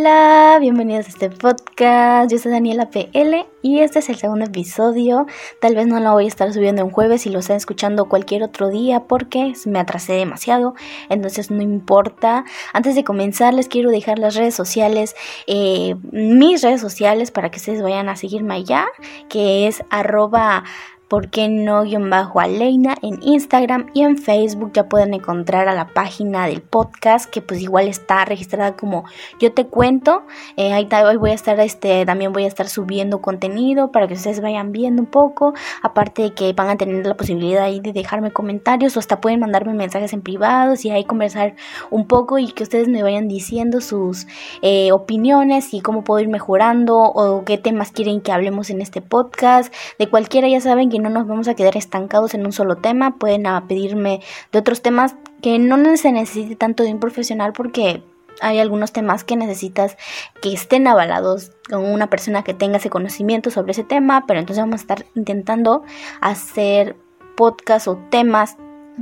Hola, bienvenidos a este podcast. Yo soy Daniela PL y este es el segundo episodio. Tal vez no lo voy a estar subiendo en jueves y lo estén escuchando cualquier otro día porque me atrasé demasiado. Entonces no importa. Antes de comenzar les quiero dejar las redes sociales, eh, mis redes sociales para que ustedes vayan a seguirme allá, que es arroba por qué no guion bajo Aleina en Instagram y en Facebook ya pueden encontrar a la página del podcast que pues igual está registrada como yo te cuento. Eh, ahí hoy voy a estar este también voy a estar subiendo contenido para que ustedes vayan viendo un poco. Aparte de que van a tener la posibilidad ahí de dejarme comentarios o hasta pueden mandarme mensajes en privados y ahí conversar un poco y que ustedes me vayan diciendo sus eh, opiniones y cómo puedo ir mejorando o qué temas quieren que hablemos en este podcast. De cualquiera ya saben que no nos vamos a quedar estancados en un solo tema. Pueden pedirme de otros temas que no se necesite tanto de un profesional porque hay algunos temas que necesitas que estén avalados con una persona que tenga ese conocimiento sobre ese tema, pero entonces vamos a estar intentando hacer podcasts o temas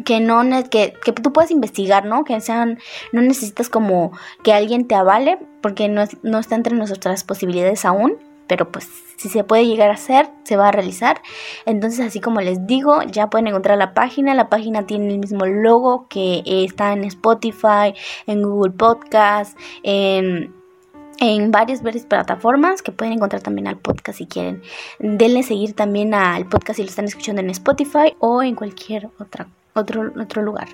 que no que, que tú puedas investigar, ¿no? Que sean no necesitas como que alguien te avale porque no, no está entre nuestras posibilidades aún, pero pues si se puede llegar a hacer, se va a realizar. Entonces, así como les digo, ya pueden encontrar la página. La página tiene el mismo logo que está en Spotify, en Google Podcast, en en varias, varias plataformas que pueden encontrar también al podcast si quieren. Denle seguir también al podcast si lo están escuchando en Spotify o en cualquier otro, otro lugar.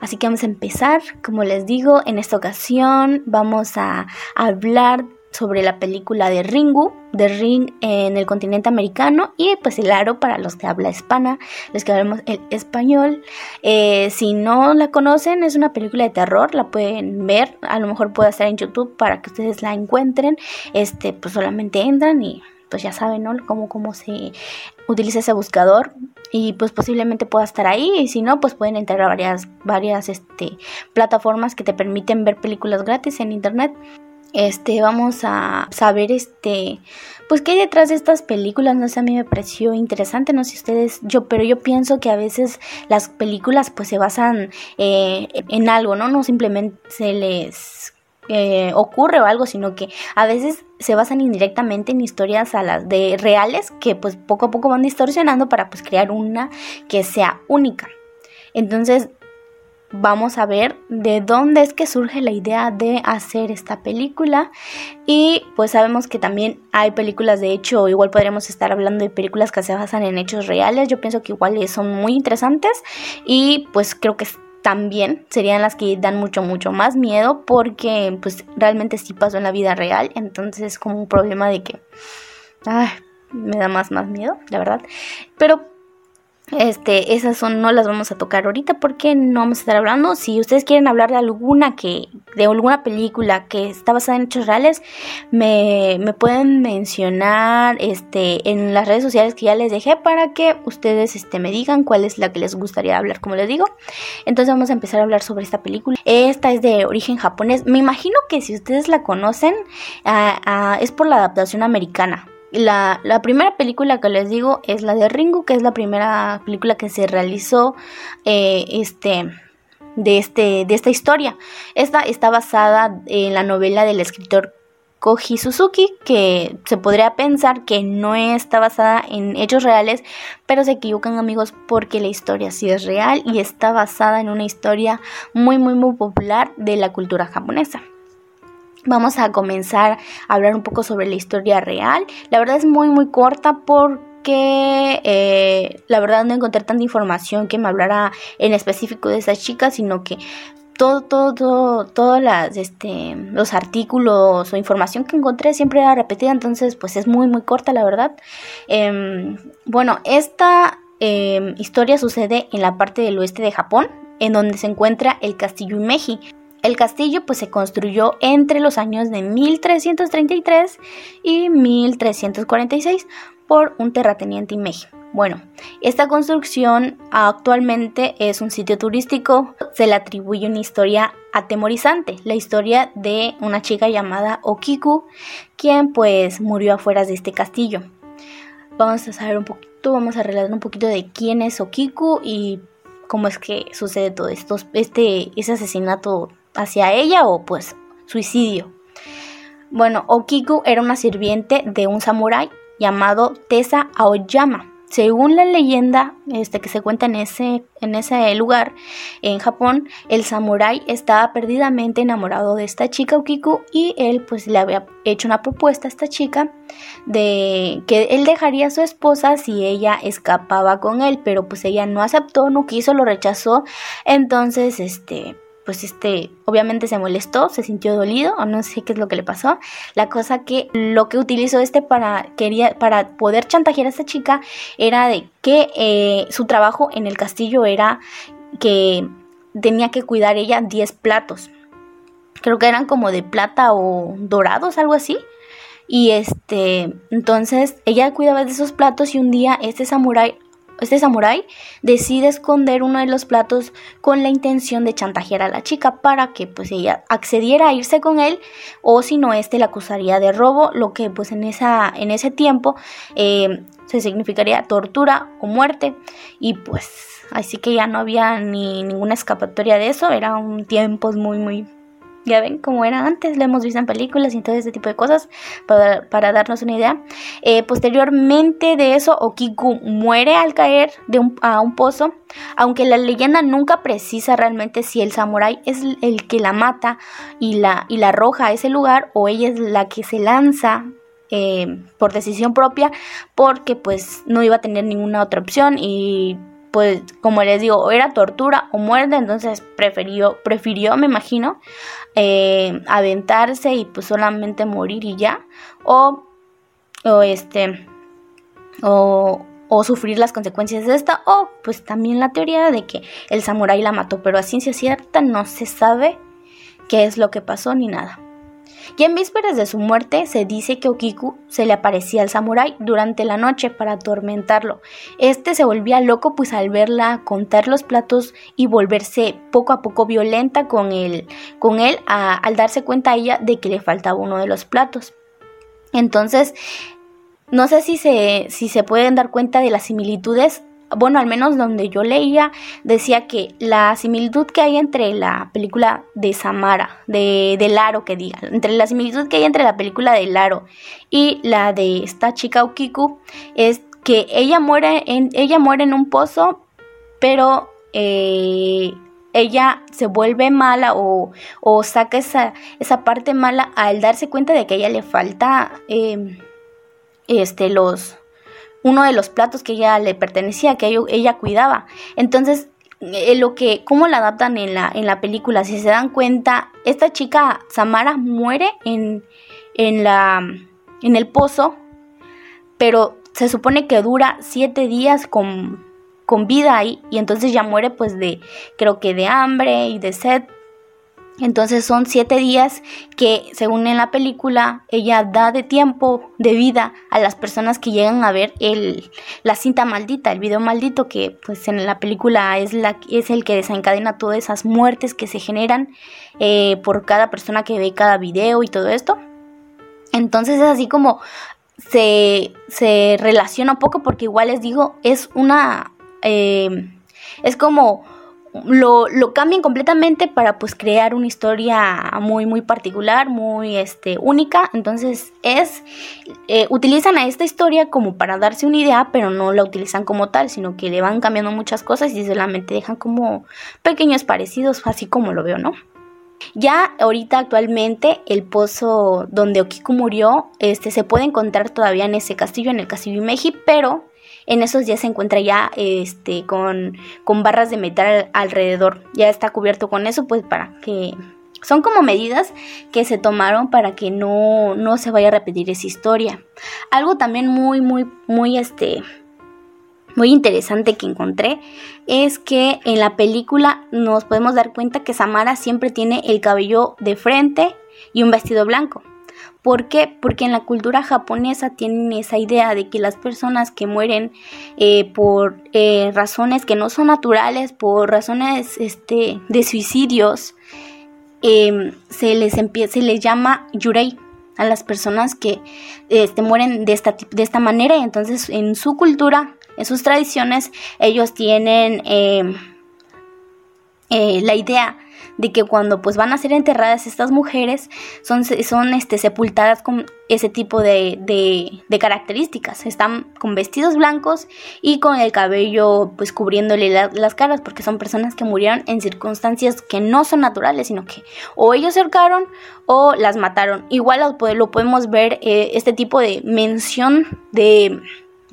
Así que vamos a empezar. Como les digo, en esta ocasión vamos a hablar sobre la película de Ringu, de Ring en el continente americano y pues el aro para los que habla hispana, los que hablamos el español. Eh, si no la conocen, es una película de terror, la pueden ver, a lo mejor puede estar en YouTube para que ustedes la encuentren. Este, pues solamente entran y pues ya saben, ¿no? Cómo, cómo se utiliza ese buscador y pues posiblemente pueda estar ahí y si no pues pueden entrar a varias varias este plataformas que te permiten ver películas gratis en internet este vamos a saber este pues qué hay detrás de estas películas. No sé a mí me pareció interesante no sé ustedes yo pero yo pienso que a veces las películas pues se basan eh, en algo no no simplemente se les eh, ocurre o algo sino que a veces se basan indirectamente en historias a las de reales que pues poco a poco van distorsionando para pues crear una que sea única. Entonces vamos a ver de dónde es que surge la idea de hacer esta película. Y pues sabemos que también hay películas de hecho igual podríamos estar hablando de películas que se basan en hechos reales. Yo pienso que igual son muy interesantes y pues creo que también serían las que dan mucho mucho más miedo porque pues realmente sí pasó en la vida real. Entonces es como un problema de que ay, me da más más miedo la verdad. Pero este, esas son, no las vamos a tocar ahorita porque no vamos a estar hablando. Si ustedes quieren hablar de alguna que, de alguna película que está basada en hechos reales, me, pueden mencionar este, en las redes sociales que ya les dejé para que ustedes este, me digan cuál es la que les gustaría hablar, como les digo. Entonces vamos a empezar a hablar sobre esta película. Esta es de origen japonés. Me imagino que si ustedes la conocen, ah, ah, es por la adaptación americana. La, primera película que les digo es la de Ringo, que es la primera película que se realizó eh, este, de, este, de esta historia. Esta está basada en la novela del escritor Koji Suzuki, que se podría pensar que no está basada en hechos reales, pero se equivocan amigos porque la historia sí es real y está basada en una historia muy muy muy popular de la cultura japonesa. Vamos a comenzar a hablar un poco sobre la historia real. La verdad es muy muy corta porque eh, la verdad no encontré tanta información que me hablara en específico de esa chica, sino que todo, todo, todo, este, los artículos o información que encontré siempre era repetida, entonces pues es muy muy corta la verdad. Em, bueno, esta em, historia sucede en la parte del oeste de Japón, en donde se encuentra el castillo Meiji. El castillo pues se construyó entre los años de 1333 y 1346 por un terrateniente Imeji. Bueno, esta construcción actualmente es un sitio turístico, se le atribuye una historia atemorizante, la historia de una chica llamada Okiku, quien pues murió afuera de este castillo. Vamos a saber un poquito, vamos a relatar un poquito de quién es Okiku y cómo es que sucede todo esto, este, ese asesinato hacia ella o pues suicidio. Bueno, Okiku era una sirviente de un samurái llamado Tesa Aoyama. Según la leyenda este, que se cuenta en ese, en ese lugar, en Japón, el samurái estaba perdidamente enamorado de esta chica Okiku y él pues le había hecho una propuesta a esta chica de que él dejaría a su esposa si ella escapaba con él, pero pues ella no aceptó, no quiso, lo rechazó. Entonces, este, pues este, obviamente se molestó, se sintió dolido o no sé qué es lo que le pasó. La cosa que lo que utilizó este para, quería, para poder chantajear a esta chica era de que eh, su trabajo en el castillo era que tenía que cuidar ella 10 platos. Creo que eran como de plata o dorados, algo así. Y este, entonces ella cuidaba de esos platos y un día este samurái este samurái decide esconder uno de los platos con la intención de chantajear a la chica para que pues ella accediera a irse con él o si no este la acusaría de robo lo que pues en esa en ese tiempo eh, se significaría tortura o muerte. Y pues así que ya no había ni ninguna escapatoria de eso eran tiempos muy muy ya ven cómo era antes, lo hemos visto en películas y todo ese tipo de cosas para, darnos una idea. Eh, posteriormente de eso, Okiku muere al caer de a un pozo, aunque la leyenda nunca precisa realmente si el samurái es el que la mata y la, y la arroja a ese lugar o ella es la que se lanza eh, por decisión propia porque pues no iba a tener ninguna otra opción y pues como les digo, era tortura o muerte, entonces prefirió, prefirió me imagino, eh, aventarse y pues solamente morir y ya, o, o este, o, o sufrir las consecuencias de esta, o pues también la teoría de que el samurái la mató, pero a ciencia cierta no se sabe qué es lo que pasó ni nada. Y en vísperas de su muerte se dice que Okiku se le aparecía al samurái durante la noche para atormentarlo. Este se volvía loco pues al verla contar los platos y volverse poco a poco violenta con él, con él al darse cuenta a ella de que le faltaba uno de los platos. Entonces, no sé si se, si se pueden dar cuenta de las similitudes bueno, al menos donde yo leía, decía que la similitud que hay entre la película de Samara, de, de Laro, que diga, entre la similitud que hay entre la película de Laro y la de esta chica Okiku, es que ella muere en, ella muere en un pozo, pero eh, ella se vuelve mala o, o saca esa, esa, parte mala al darse cuenta de que a ella le falta eh, este, los uno de los platos que ella le pertenecía, que ella, cuidaba. Entonces, eh, lo que, cómo la adaptan en la, en la película, si se dan cuenta, esta chica, Samara, muere en, en, la, en el pozo, pero se supone que dura siete días con, con vida ahí, y entonces ya muere pues de, creo que de hambre y de sed, entonces son siete días que, según en la película, ella da de tiempo, de vida a las personas que llegan a ver el, la cinta maldita, el video maldito, que pues en la película es, la, es el que desencadena todas esas muertes que se generan eh, por cada persona que ve cada video y todo esto. Entonces es así como se, se relaciona un poco porque igual les digo, es una... Eh, es como lo, lo cambian completamente para pues crear una historia muy muy particular, muy este, única. Entonces es, eh, utilizan a esta historia como para darse una idea, pero no la utilizan como tal, sino que le van cambiando muchas cosas y solamente dejan como pequeños parecidos, así como lo veo, ¿no? Ya ahorita actualmente el pozo donde Okiku murió este, se puede encontrar todavía en ese castillo, en el castillo Imeji, pero en esos días se encuentra ya este, con, con barras de metal alrededor. Ya está cubierto con eso, pues para que son como medidas que se tomaron para que no, no, se vaya a repetir esa historia. Algo también muy, muy, muy, este, muy interesante que encontré es que en la película nos podemos dar cuenta que Samara siempre tiene el cabello de frente y un vestido blanco. ¿Por qué? Porque en la cultura japonesa tienen esa idea de que las personas que mueren eh, por eh, razones que no son naturales, por razones este, de suicidios, em, se, les se les llama yurei a las personas que este, mueren de esta, de esta manera. Entonces, en su cultura, en sus tradiciones, ellos tienen em, eh, la idea de que cuando pues van a ser enterradas estas mujeres son, son este, sepultadas con ese tipo de, de, características. Están con vestidos blancos y con el cabello pues cubriéndole las caras porque son personas que murieron en circunstancias que no son naturales, sino que o ellos se ahorcaron o las mataron. Igual lo, podemos ver eh, este tipo de mención de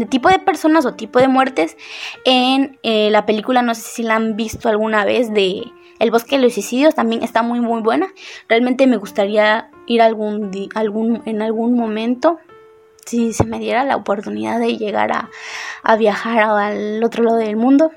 tipo de personas o tipo de muertes en eh, la película, no sé si la han visto alguna vez, de El bosque de los suicidios, también está muy muy buena. Realmente me gustaría ir algún, algún, en algún momento, si se me diera la oportunidad de llegar a, a viajar al otro lado del mundo,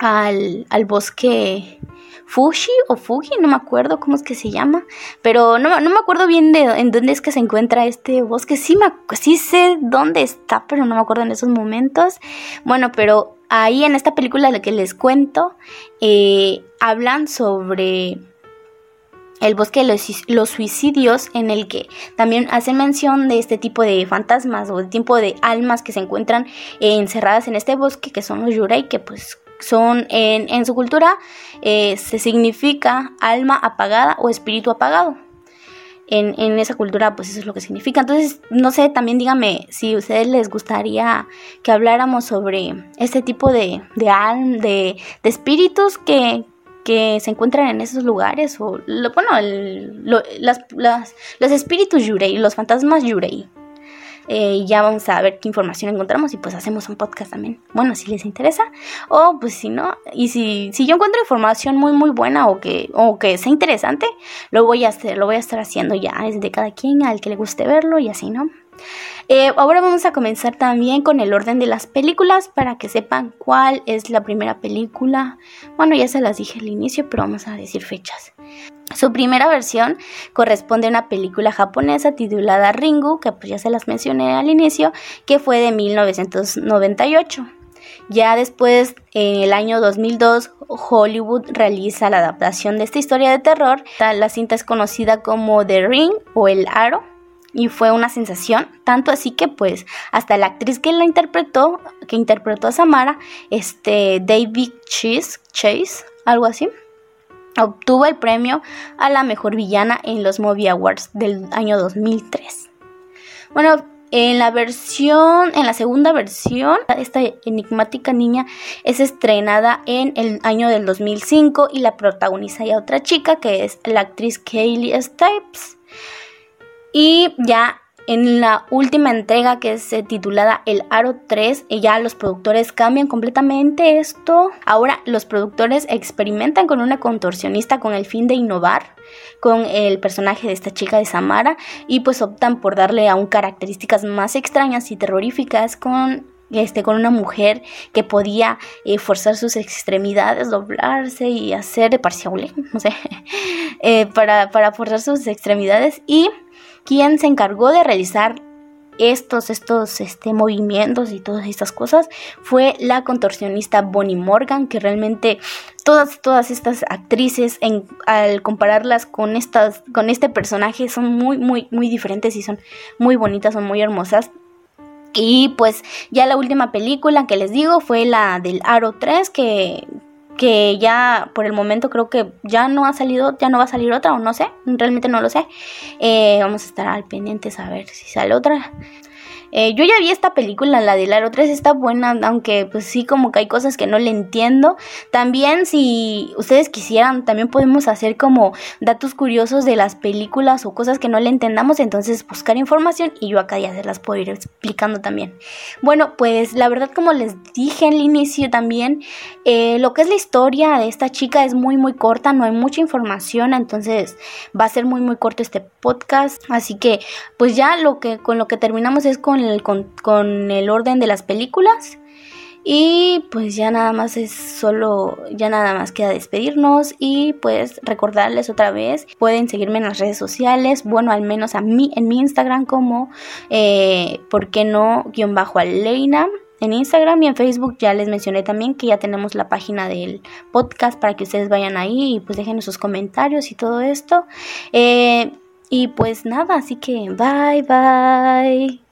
al, al bosque Fuji o Fuji, no me acuerdo cómo es que se llama, pero no, no me acuerdo bien de en dónde es que se encuentra este bosque, sí, me, sí sé dónde está, pero no me acuerdo en esos momentos. Bueno, pero ahí en esta película la que les cuento, eh, hablan sobre el bosque de los, suicidios, en el que también hacen mención de este tipo de fantasmas o de tipo de almas que se encuentran encerradas en este bosque, que son los yurei, que pues son en, su cultura eh, se significa alma apagada o espíritu apagado. En, esa cultura, pues eso es lo que significa. Entonces, no sé, también díganme si a ustedes les gustaría que habláramos sobre este tipo de, de, de, de espíritus que, que se encuentran en esos lugares, o lo, bueno, las, los espíritus Yurei, los fantasmas Yurei. Eh, ya vamos a ver qué información encontramos y pues hacemos un podcast también. Bueno, si les interesa. O pues si no, y si, si yo encuentro información muy muy buena o que, o que sea interesante, lo voy a hacer, lo voy a estar haciendo ya. Es de cada quien, al que le guste verlo y así, ¿no? Eh, ahora vamos a comenzar también con el orden de las películas para que sepan cuál es la primera película. Bueno, ya se las dije al inicio, pero vamos a decir fechas. Su primera versión corresponde a una película japonesa titulada Ringu, que pues ya se las mencioné al inicio, que fue de 1998. Ya después, en el año 2002, Hollywood realiza la adaptación de esta historia de terror. La cinta es conocida como The Ring o El Aro y fue una sensación, tanto así que pues hasta la actriz que la interpretó, que interpretó a Samara, este David Chase, Chase, algo así, obtuvo el premio a la mejor villana en los Movie Awards del año 2003. Bueno, en la versión, en la segunda versión, esta enigmática niña es estrenada en el año del 2005 y la protagoniza ya otra chica que es la actriz Kaylee Stipes. Y ya en la última entrega que es eh, titulada El Aro 3, eh, ya los productores cambian completamente esto. Ahora los productores experimentan con una contorsionista con el fin de innovar con el personaje de esta chica de Samara y pues optan por darle aún características más extrañas y terroríficas con este, con una mujer que podía eh, forzar sus extremidades, doblarse y hacer de parcial, no sé, para, para forzar sus extremidades y quien se encargó de realizar estos, estos este, movimientos y todas estas cosas fue la contorsionista Bonnie Morgan, que realmente todas, todas estas actrices, en, al compararlas con, estas, con este personaje, son muy, muy, muy diferentes y son muy bonitas, son muy hermosas. Y pues ya la última película que les digo fue la del Aro 3, que que ya por el momento creo que ya no ha salido, ya no va a salir otra o no sé, realmente no lo sé. Eh, vamos a estar al pendiente a ver si sale otra. Eh, yo ya vi esta película, la de Laro 3 está buena, aunque pues sí como que hay cosas que no le entiendo. También si ustedes quisieran, también podemos hacer como datos curiosos de las películas o cosas que no le entendamos, entonces buscar información y yo acá ya se las puedo ir explicando también. Bueno, pues la verdad como les dije en el inicio también, eh, lo que es la historia de esta chica es muy muy corta, no hay mucha información, entonces va a ser muy muy corto este podcast, así que pues ya lo que con lo que terminamos es con con, el orden de las películas. Y pues ya nada más es solo, ya nada más queda despedirnos y pues recordarles otra vez, pueden seguirme en las redes sociales, bueno, al menos a mí en mi Instagram como, eh, ¿por qué no? guion bajo Aleina. En Instagram y en Facebook ya les mencioné también que ya tenemos la página del podcast para que ustedes vayan ahí y pues dejen sus comentarios y todo esto. Eh, y pues nada, así que bye bye.